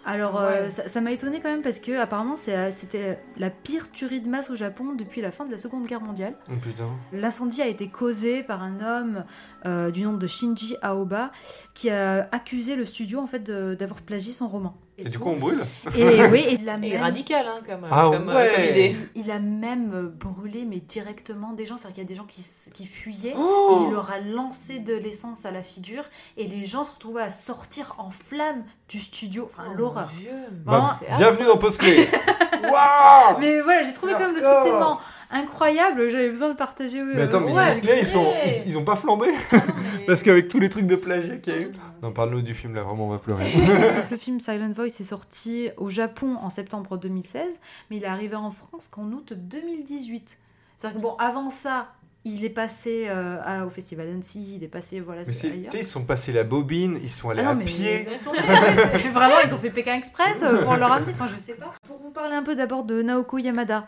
Alors, Ouais. euh, ça m'a étonné quand même parce que apparemment c'était la pire tuerie de masse au Japon depuis la fin de la Seconde Guerre mondiale. Oh putain. L'incendie a été causé par un homme euh, du nom de Shinji Aoba qui a accusé le studio en fait d'avoir plagié son roman. Et du coup, on brûle (laughs) et oui, et il a (laughs) Et même radical, hein, comme, Ah comme, euh, ouais. comme idée. il a même euh, brûlé, mais directement des gens. C'est-à-dire qu'il y a des gens qui, qui fuyaient. Et Oh il leur a lancé de l'essence à la figure. Et les gens se retrouvaient à sortir en flammes du studio. Enfin, Oh, l'horreur. mon Dieu. Vraiment, Bah, c'est bienvenue dans Post Clé (laughs) Waouh Mais voilà, j'ai trouvé comme le truc tellement incroyable. J'avais besoin de partager. Mais attends, mais Ouais, Disney, ils, sont, ils, ils ont pas flambé Ah non, (laughs) mais- Parce qu'avec tous les trucs de plagiat qu'il y a eu. Non, parle-nous du film là, vraiment, on va pleurer. (laughs) (laughs) Le film Silent Voice est sorti au Japon en septembre 2016, mais il est arrivé en France qu'en août 2018. C'est-à-dire que bon, avant ça, il est passé euh, à- au Festival Annecy, il est passé voilà Mais sur ailleurs. ils sont passés la bobine, ils sont allés Ah non, à mais pied. laisse tomber, c'est- (laughs) Vraiment, ils ont fait Pékin Express euh, pour le ramener. Enfin, je sais pas. Pour vous parler un peu d'abord de Naoko Yamada.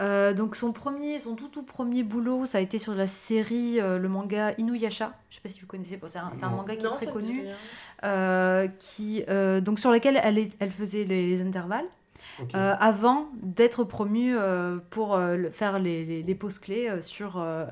Euh, donc, son premier, son tout tout premier boulot, ça a été sur la série, euh, le manga Inuyasha. Je sais pas si vous connaissez. Bon, c'est un, manga qui Non, est très connu, euh, qui euh, donc sur lequel elle, est- elle faisait les intervalles. Euh, avant d'être promue euh, pour euh, le- faire les, les, les pauses clés euh, sur euh,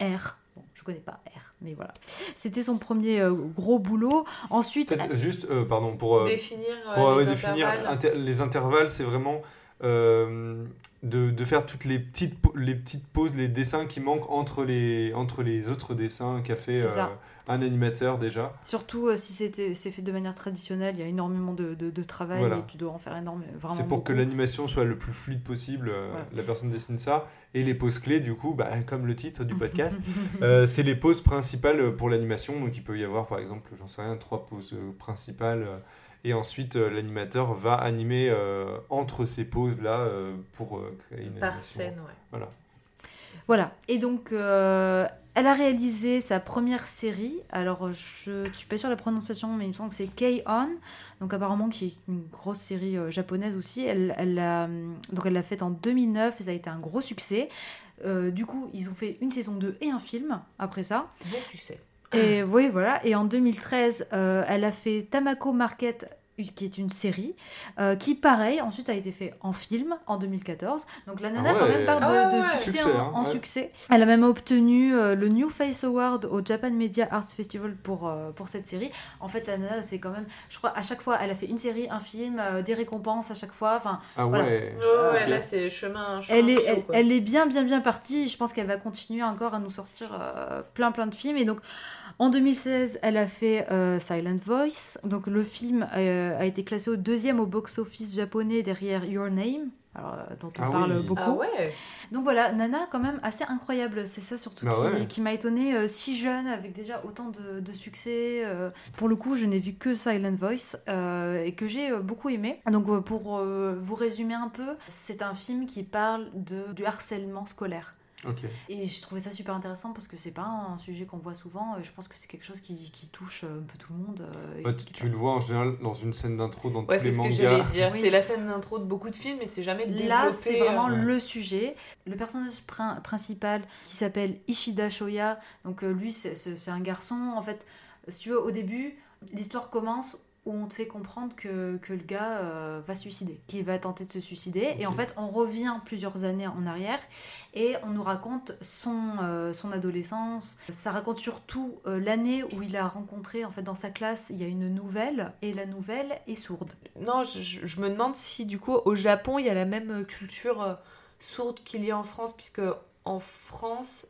euh, R. Bon, je connais pas R, mais voilà. C'était son premier euh, gros boulot. Ensuite, juste, euh, pardon, pour, euh, Définir, pour euh, les définir intervalles. inter- les intervalles, c'est vraiment euh, de, de faire toutes les petites, les petites pauses, les dessins qui manquent entre les, entre les autres dessins qu'a fait euh, un animateur déjà. surtout euh, si c'était c'est fait de manière traditionnelle, il y a énormément de, de, de travail Voilà. et tu dois en faire énormément. C'est pour que l'animation soit le plus fluide possible. euh, Voilà. La personne dessine ça. Et les pauses clés, du coup, bah, (laughs) comme le titre du podcast, (laughs) c'est les pauses principales pour l'animation. Donc il peut y avoir, par exemple, j'en sais rien, trois pauses euh, principales. Et ensuite, euh, l'animateur va animer euh, entre ces pauses-là euh, pour euh, créer une Par animation. scène, ouais. Voilà. Et donc, euh, elle a réalisé sa première série. Alors, je ne suis pas sûre de la prononciation, mais il me semble que c'est K-On. Donc, apparemment, qui est une grosse série euh, japonaise aussi. Elle, elle l'a hum, donc, elle l'a faite en 2009. Ça a été un gros succès. Euh, du coup, ils ont fait une saison 2 et un film après ça. Bon succès. Et oui, voilà. Et en 2013, euh, elle a fait Tamako Market qui est une série, euh, qui pareil, ensuite a été fait en film en 2014. Donc la nana Ah ouais. quand même part de, Ah de ouais. succès, Succès, en, hein, en ouais. succès. Elle a même obtenu euh, le New Face Award au Japan Media Arts Festival pour, euh, pour cette série. En fait, la nana, c'est quand même, je crois, à chaque fois, elle a fait une série, un film, euh, des récompenses à chaque fois. Enfin, Ah Voilà. ouais. Là c'est chemin, chemin elle est, elle, est bien, bien, bien partie. Je pense qu'elle va continuer encore à nous sortir euh, plein, plein de films. Et donc, en 2016, elle a fait euh, Silent Voice. Donc, le film euh, a été classé au deuxième au box-office japonais derrière Your Name. Alors, euh, dont on Ah parle oui. beaucoup. Ah ouais Donc voilà, Nana quand même assez incroyable. C'est ça surtout Bah qui, ouais. qui m'a étonnée, euh, si jeune, avec déjà autant de, de succès. euh. Pour le coup, je n'ai vu que Silent Voice euh, et que j'ai euh, beaucoup aimé. Donc pour euh, vous résumer un peu, c'est un film qui parle de, du harcèlement scolaire. Et j'ai trouvé ça super intéressant parce que c'est pas un sujet qu'on voit souvent. et Je pense que c'est quelque chose qui, qui touche euh, un peu tout le monde. euh, Bah, tu, tu le vois en général dans une scène d'intro dans Ouais, tous c'est les ce que mangas. j'allais dire. Oui. C'est la scène d'intro de beaucoup de films, mais c'est jamais développé. Là, c'est vraiment euh, ouais. le sujet. Le personnage prin- principal qui s'appelle Ishida Shoya, donc euh, lui, c'est un garçon. En fait, si tu veux, au début, l'histoire commence où on te fait comprendre que, que le gars euh, va se suicider, qu'il va tenter de se suicider. Et en fait, on revient plusieurs années en arrière et on nous raconte son, euh, son adolescence. Ça raconte surtout euh, l'année où il a rencontré, en fait, dans sa classe, il y a une nouvelle et la nouvelle est sourde. Non, je, me demande si du coup au Japon il y a la même culture sourde qu'il y a en France, puisque en France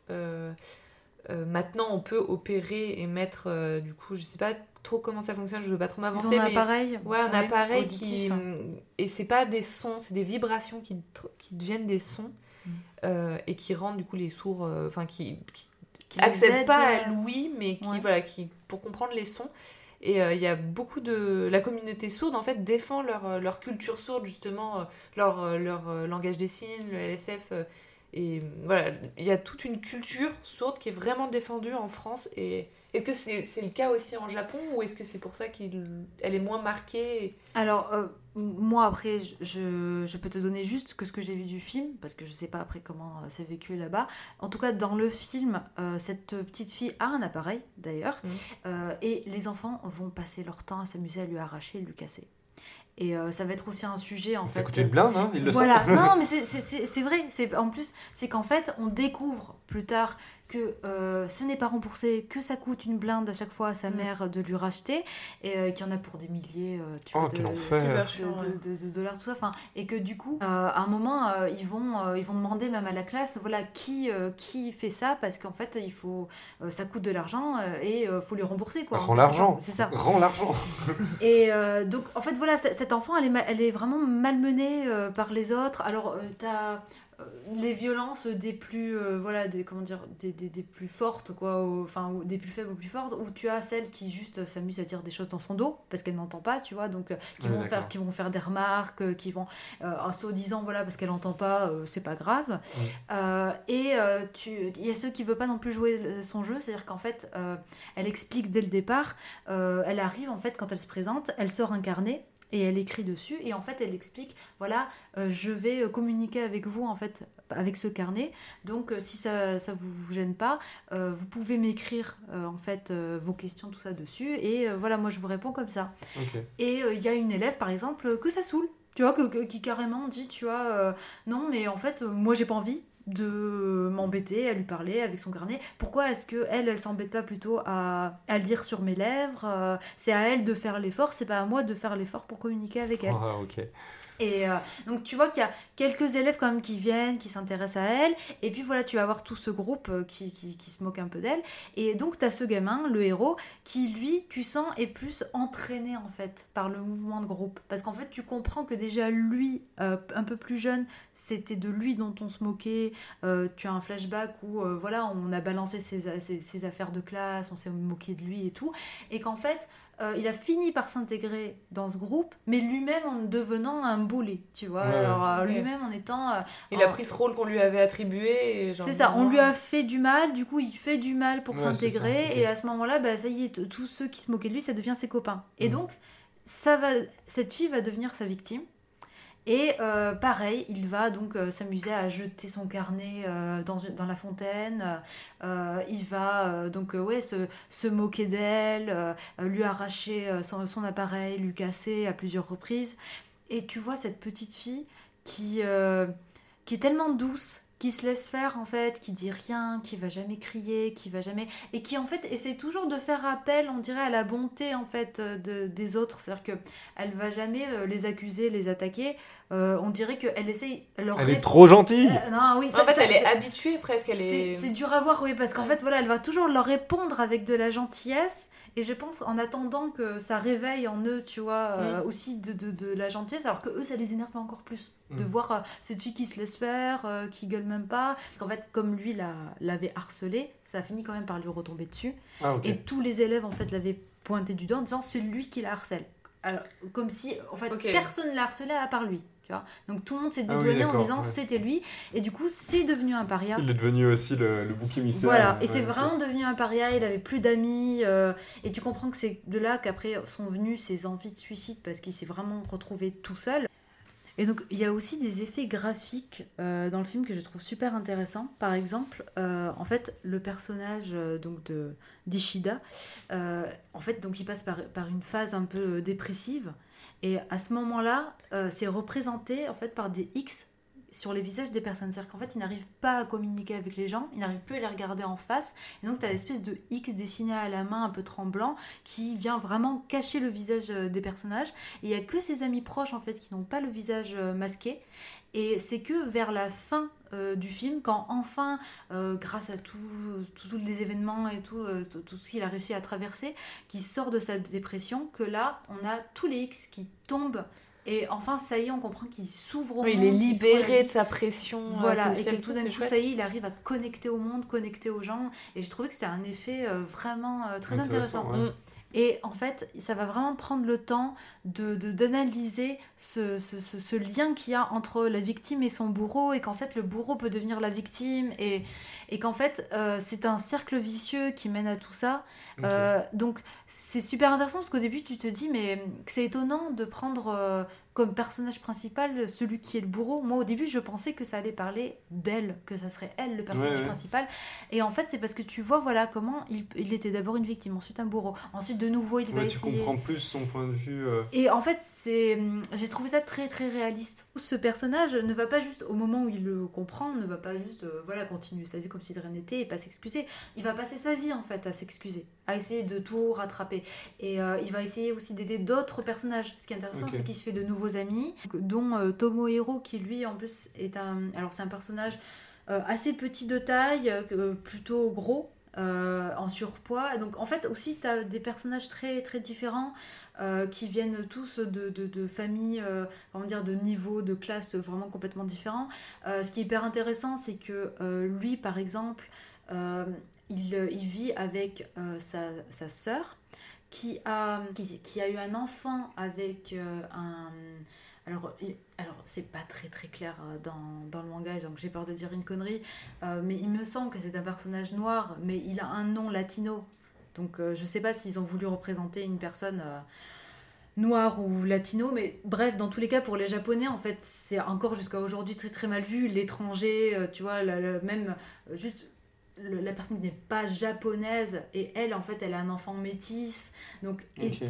euh, maintenant on peut opérer et mettre euh, du coup je sais pas trop comment ça fonctionne, je veux pas trop m'avancer. un mais... appareil. Ouais, un appareil qui. auditif. Et c'est pas des sons, c'est des vibrations qui, deviennent des sons Mm. euh, et qui rendent du coup les sourds. euh, Enfin, qui, qui Qui acceptent pas euh, l'ouïe, mais qui, ouais. voilà, qui, pour comprendre les sons. Et il y a beaucoup de. La communauté sourde, en fait, défend leur, leur culture sourde, justement, leur, leur langage des signes, le LSF. Euh, et voilà, il y a toute une culture sourde qui est vraiment défendue en France. Et est-ce que c'est le cas aussi en Japon ou est-ce que c'est pour ça qu'elle est moins marquée Alors, euh, moi, après, je- peux te donner juste que ce que j'ai vu du film, parce que je sais pas après comment euh, c'est vécu là-bas. En tout cas, dans le film, euh, cette petite fille a un appareil, d'ailleurs, euh, et les enfants vont passer leur temps à s'amuser à lui arracher et lui casser. Et euh, ça va être aussi un sujet, en Ça fait. coûte une blinde, hein, il le voilà, non, (laughs) mais c'est- vrai. C'est En plus, c'est qu'en fait, on découvre plus tard que euh, ce n'est pas remboursé, que ça coûte une blinde à chaque fois à sa Mm. mère de lui racheter, et euh, qu'il y en a pour des milliers euh, tu Oh, vois, de, enfer. Super de, chiant, ouais. de- de- de dollars, tout ça. Enfin, et que du coup, euh, à un moment, euh, ils, vont, euh, ils vont demander même à la classe, voilà, qui, euh, qui fait ça, parce qu'en fait, il faut, euh, ça coûte de l'argent euh, et il faut lui rembourser. Quoi, Rends l'argent. C'est ça. Rends l'argent. (laughs) Et euh, donc, en fait, voilà, cet enfant, elle est, elle est vraiment malmenée euh, par les autres. Alors, euh, t'as euh, les violences des plus, euh, voilà, des, comment dire, des, des, des plus fortes, quoi, enfin, des plus faibles aux plus fortes, où tu as celles qui juste s'amusent à dire des choses dans son dos, parce qu'elle n'entend pas, tu vois, donc, euh, qui, Ouais, vont faire, qui vont faire des remarques, euh, qui vont, euh, en se disant, voilà, parce qu'elle n'entend pas, euh, c'est pas grave. Euh, et euh, tu- il y a ceux qui ne veulent pas non plus jouer son jeu, c'est-à-dire qu'en fait, euh, elle explique dès le départ, euh, elle arrive en fait quand elle se présente, elle sort un carnet et elle écrit dessus et en fait elle explique voilà euh, je vais euh, communiquer avec vous en fait avec ce carnet. Donc euh, si ça ça vous gêne pas euh, vous pouvez m'écrire en fait vos questions tout ça dessus. Et voilà moi je vous réponds comme ça. Et il y a une élève, par exemple, que ça saoule. Tu vois, que, que- qui carrément dit, tu vois, non, mais en fait, moi, j'ai pas envie de m'embêter à lui parler avec son carnet. Pourquoi est-ce que elle, elle s'embête pas plutôt à, à lire sur mes lèvres euh, C'est à elle de faire l'effort, c'est pas à moi de faire l'effort pour communiquer avec elle. Ah, ok. Et euh, donc tu vois qu'il y a quelques élèves quand même qui viennent, qui s'intéressent à elle, et puis voilà, tu vas avoir tout ce groupe euh, qui, qui, qui se moque un peu d'elle, et donc tu as ce gamin, le héros, qui lui, tu sens, est plus entraîné en fait par le mouvement de groupe. Parce qu'en fait, tu comprends que déjà lui, euh, un peu plus jeune, c'était de lui dont on se moquait, tu as un flashback où voilà, on a balancé ses, ses- ses affaires de classe, on s'est moqué de lui et tout, et qu'en fait, euh, il a fini par s'intégrer dans ce groupe, mais lui-même en devenant un boulet, tu vois. Ouais. Alors, euh, lui-même en étant. euh, Il a pris ce rôle qu'on lui avait attribué. C'est ça, on lui a fait du mal, du coup il fait du mal pour s'intégrer, et à ce moment-là, bah, ça y est, tous ceux qui se moquaient de lui, ça devient ses copains. Et Mhm. donc, ça va, cette fille va devenir sa victime. Et euh, pareil, il va donc euh, s'amuser à jeter son carnet euh, dans, la fontaine. Il va donc se, moquer d'elle, lui arracher son, son appareil, lui casser à plusieurs reprises. Et tu vois cette petite fille qui, qui est tellement douce, qui se laisse faire en fait, qui dit rien, qui va jamais crier, qui va jamais et qui en fait essaie toujours de faire appel, on dirait à la bonté en fait euh, de, des autres, c'est-à-dire que elle va jamais euh, les accuser, les attaquer. Euh, on dirait qu'elle essaye leur Elle ré- est trop gentille. Euh, non, oui, En ça- fait, ça- elle est habituée presque. Elle c'est est... c'est dur à voir, oui, parce qu'en Ouais. fait, voilà, elle va toujours leur répondre avec de la gentillesse. Et je pense, en attendant que ça réveille en eux, tu vois, euh, Mm. aussi de, de, de la gentillesse, alors que eux, ça les énerve encore plus. De Mm. voir euh, cette fille qui se laisse faire, euh, qui gueule même pas. Parce qu'en fait, comme lui l'a- l'avait harcelé, ça a fini quand même par lui retomber dessus. Ah. Et tous les élèves, en fait, l'avaient pointé du doigt en disant c'est lui qui la harcèle. Alors, comme si, en fait, personne ne l'a harcelé à part lui. Tu vois Donc tout le monde s'est Ah oui, dédouané en disant ouais. c'était lui. Et du coup, c'est devenu un paria. Il est devenu aussi le, le bouc émissaire. Voilà, et Ouais, c'est vraiment devenu un paria, il avait plus d'amis, euh, et tu comprends que c'est de là qu'après sont venues ses envies de suicide parce qu'il s'est vraiment retrouvé tout seul. Et donc il y a aussi des effets graphiques euh, dans le film que je trouve super intéressants. Par exemple, euh, en fait, le personnage euh, donc de d'Ishida, en fait, donc il passe par, par une phase un peu dépressive, et à ce moment-là, euh, c'est représenté en fait par des X sur les visages des personnes. C'est-à-dire qu'en fait, il n'arrive pas à communiquer avec les gens, il n'arrive plus à les regarder en face. Et donc, tu as l'espèce de X dessiné à la main, un peu tremblant, qui vient vraiment cacher le visage euh, des personnages. Et il n'y a que ses amis proches, en fait, qui n'ont pas le visage euh, masqué. Et c'est que vers la fin euh, du film, quand enfin, euh, grâce à tous les événements et tout, euh, tout, tout ce qu'il a réussi à traverser, qui sort de sa dépression, que là, on a tous les X qui tombent Et enfin, ça y est, on comprend qu'il s'ouvre au Oui, monde. il est qu'il libéré de sa pression. Voilà, et que tout d'un coup, chouette. ça y est, il arrive à connecter au monde, connecter aux gens. Et j'ai trouvé que c'était un effet euh, vraiment euh, très intéressant. ouais. Mm. Et en fait, ça va vraiment prendre le temps de de- d'analyser ce, ce, ce- ce lien qu'il y a entre la victime et son bourreau, et qu'en fait, le bourreau peut devenir la victime, et, et qu'en fait, euh, c'est un cercle vicieux qui mène à tout ça. Euh, donc, c'est super intéressant parce qu'au début, tu te dis, mais c'est étonnant de prendre euh, comme personnage principal celui qui est le bourreau. Moi, au début, je pensais que ça allait parler d'elle, que ça serait elle le personnage Ouais, ouais. principal. Et en fait, c'est parce que tu vois, voilà, comment il, il était d'abord une victime, ensuite un bourreau, ensuite de nouveau, il va Ouais, tu essayer. comprends plus son point de vue. euh, Et en fait, c'est, j'ai trouvé ça très très réaliste. Ce personnage ne va pas juste au moment où il le comprend, ne va pas juste euh, voilà continuer sa vie comme si de rien n'était et pas s'excuser. Il va passer sa vie en fait à s'excuser, à essayer de tout rattraper. Et euh, il va essayer aussi d'aider d'autres personnages. Ce qui est intéressant, Ok. c'est qu'il se fait de amis, dont euh, Tomohiro qui lui en plus est un, alors c'est un personnage euh, assez petit de taille, euh, plutôt gros. en surpoids. Donc en fait aussi tu as des personnages très très différents qui viennent tous de, de, familles, comment dire, de niveaux, de classes vraiment complètement différents. Ce qui est hyper intéressant, c'est que lui, par exemple, il, vit avec sa, sa sœur qui a, qui, qui a eu un enfant avec euh, un... Alors, alors c'est pas très très clair euh, dans, dans le manga, donc j'ai peur de dire une connerie, euh, mais il me semble que c'est un personnage noir, mais il a un nom latino. Donc euh, je sais pas s'ils ont voulu représenter une personne noire ou latino, mais bref, dans tous les cas, pour les Japonais, en fait, c'est encore jusqu'à aujourd'hui très très mal vu. L'étranger, tu vois, la- même juste le- la personne qui n'est pas japonaise et elle en fait elle a un enfant métis donc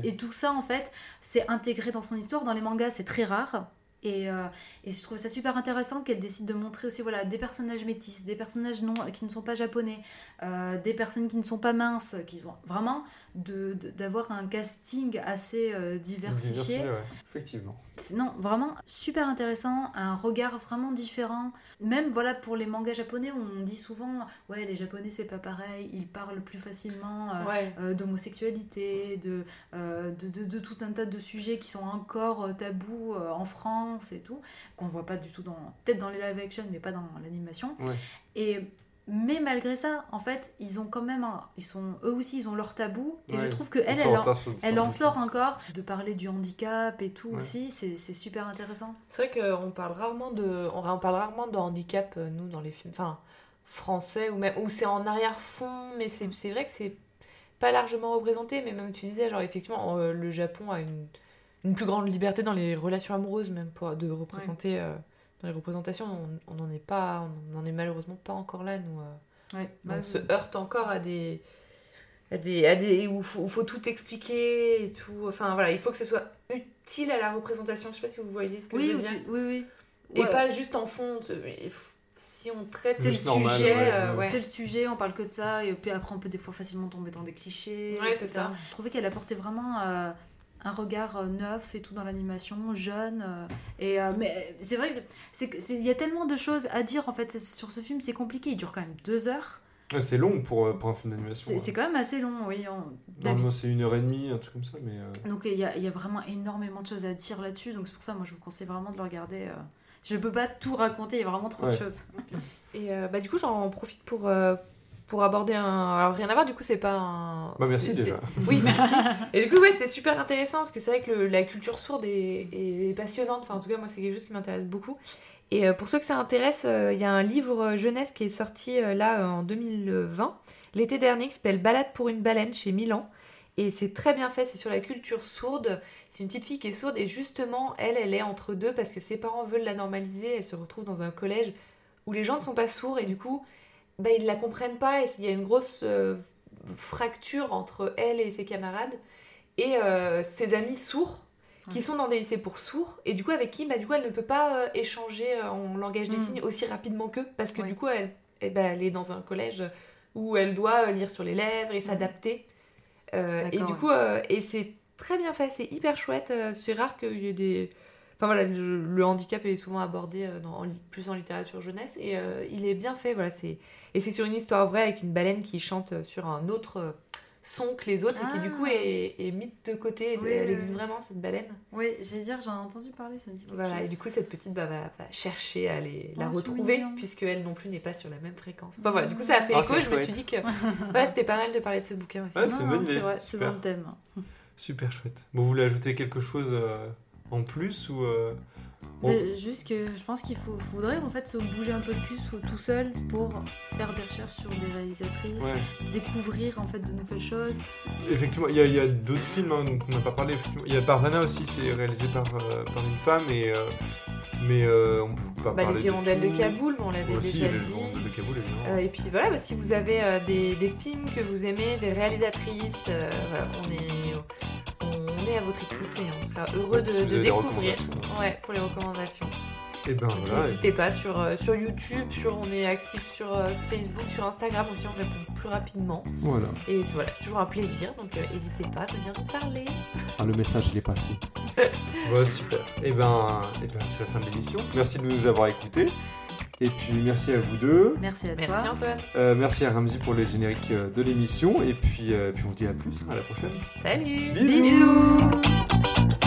et tout ça en fait c'est intégré dans son histoire. Dans les mangas c'est très rare. Et, euh, et je trouve ça super intéressant qu'elle décide de montrer aussi voilà des personnages métis des personnages non qui ne sont pas japonais euh, des personnes qui ne sont pas minces qui vont vraiment de de- d'avoir un casting assez euh, diversifié diversifié, ouais. Effectivement. c'est- Non, vraiment super intéressant, un regard vraiment différent. Même voilà pour les mangas japonais, on dit souvent ouais les japonais c'est pas pareil, ils parlent plus facilement euh, Ouais. euh, d'homosexualité, de, euh, de, de, de tout un tas de sujets qui sont encore euh, tabous euh, en France et tout, qu'on voit pas du tout dans peut-être dans les live action mais pas dans l'animation. Ouais. Et mais malgré ça, en fait, ils ont quand même un- ils sont eux aussi ils ont leur tabou et je trouve que elle elle, en elle en sort encore de parler du handicap et tout Ouais. aussi, c'est c'est super intéressant. C'est vrai qu'on parle rarement de, on on parle rarement de handicap euh, nous dans les films, enfin français ou même où c'est en arrière-fond, mais c'est c'est vrai que c'est pas largement représenté. Mais même tu disais genre effectivement euh, le Japon a une, une plus grande liberté dans les relations amoureuses même pour de représenter euh, dans les représentations. On on n'en est pas, on n'en est malheureusement pas encore là nous. euh. Ouais, on bah, se heurte encore à des à des, à des où il faut, où faut tout expliquer et tout. Enfin voilà, il faut que ce soit utile à la représentation. Je sais pas si vous voyez ce que oui, je veux dire. tu- oui, oui. Et Ouais. pas juste en fond. Si on traite C'est le normal, sujet, ouais, euh, ouais. C'est le sujet, on parle que de ça, et puis après on peut des fois facilement tomber dans des clichés. Ouais, c'est etc. ça. Je trouvais qu'elle apportait vraiment euh, un regard euh, neuf et tout dans l'animation, jeune. euh, et, euh, mais c'est vrai qu'il y a tellement de choses à dire en fait sur ce film, c'est compliqué, il dure quand même deux heures. Ouais, c'est long pour, pour un film d'animation. C'est ouais. quand même assez long, oui. on- Normalement, c'est une heure et demie, un truc comme ça, mais. euh, Donc il y a, il y a vraiment énormément de choses à dire là-dessus, donc c'est pour ça moi je vous conseille vraiment de le regarder. euh. Je peux pas tout raconter, il y a vraiment trop de choses. Et euh, bah, du coup, j'en profite pour, euh, pour aborder un. Alors, rien à voir, du coup, c'est pas un. Bah, merci déjà. (laughs) Oui, merci. (laughs) Et du coup, ouais, c'est super intéressant parce que c'est vrai que le- la culture sourde est, est passionnante. Enfin, en tout cas, moi, c'est quelque chose qui m'intéresse beaucoup. Et euh, pour ceux que ça intéresse, euh, il y a un livre euh, jeunesse qui est sorti euh, là euh, en 2020, l'été dernier, qui s'appelle Balade pour une baleine chez Milan. Et c'est très bien fait, c'est sur la culture sourde. C'est une petite fille qui est sourde et justement, elle, elle est entre deux parce que ses parents veulent la normaliser. Elle se retrouve dans un collège où les gens ne sont pas sourds et du coup, bah, ils ne la comprennent pas et il y a une grosse euh, fracture entre elle et ses camarades et euh, ses amis sourds qui sont dans des lycées pour sourds et du coup avec qui bah, du coup elle ne peut pas euh, échanger en langage des Mm. signes aussi rapidement qu'eux parce que Ouais. du coup elle, eh ben, elle est dans un collège où elle doit lire sur les lèvres et s'adapter Euh, et du ouais. coup et c'est très bien fait c'est hyper chouette c'est rare qu'il y ait des enfin voilà le, handicap est souvent abordé dans, en li- plus en littérature jeunesse et il est bien fait voilà c'est et c'est sur une histoire vraie avec une baleine qui chante sur un autre euh, son que les autres et qui du coup Ah. est, est mise de côté. Oui, elle existe oui. vraiment cette baleine. Oui, j'ai dire, j'en ai entendu parler, ça me dit quelque Voilà, et du coup, cette petite bah, va, va chercher à les, la Oh, c'est retrouver, mignon. puisqu'elle non plus n'est pas sur la même fréquence. Bah, voilà, du coup, ça a fait Ah, écho. Je me suis dit que (laughs) voilà, c'était pas mal de parler de ce bouquin aussi. Ouais, c'est dans le thème. Super chouette. Bon, vous voulez ajouter quelque chose euh, en plus ou euh, on- Juste que je pense qu'il faut, faudrait en fait se bouger un peu le cul tout seul pour faire des recherches sur des réalisatrices, Ouais. découvrir en fait de nouvelles choses. Effectivement, il y a, d'autres films hein, dont on n'a pas parlé. effectivement. Il y a Parvana aussi, c'est réalisé par, euh, par une femme, et, euh, mais euh, on peut pas Bah, parler les hirondelles de. Kaboul, on l'avait Aussi, déjà les dit. hirondelles de Kaboul. Euh, et puis voilà, bah, si vous avez euh, des, des films que vous aimez, des réalisatrices, euh, voilà, on, est, on est à votre écoute et on sera heureux de, Si de découvrir ouais, pour les recommandations. Et ben Donc, voilà. N'hésitez pas sur, euh, sur YouTube, sur, on est actif sur euh, Facebook, sur Instagram aussi, on répond plus rapidement. Voilà. Et c'est- voilà, c'est toujours un plaisir, donc euh, n'hésitez pas à venir nous parler. Ah, le message, il est passé. (laughs) Bon, super. Et ben, et ben c'est la fin de l'émission. Merci de nous avoir écoutés. Et puis merci à vous deux. Merci à Merci toi. Antoine. Euh, merci à Ramzi pour les génériques euh, de l'émission. Et puis, euh, puis on vous dit à plus. À la prochaine. Salut Bisous. Bisous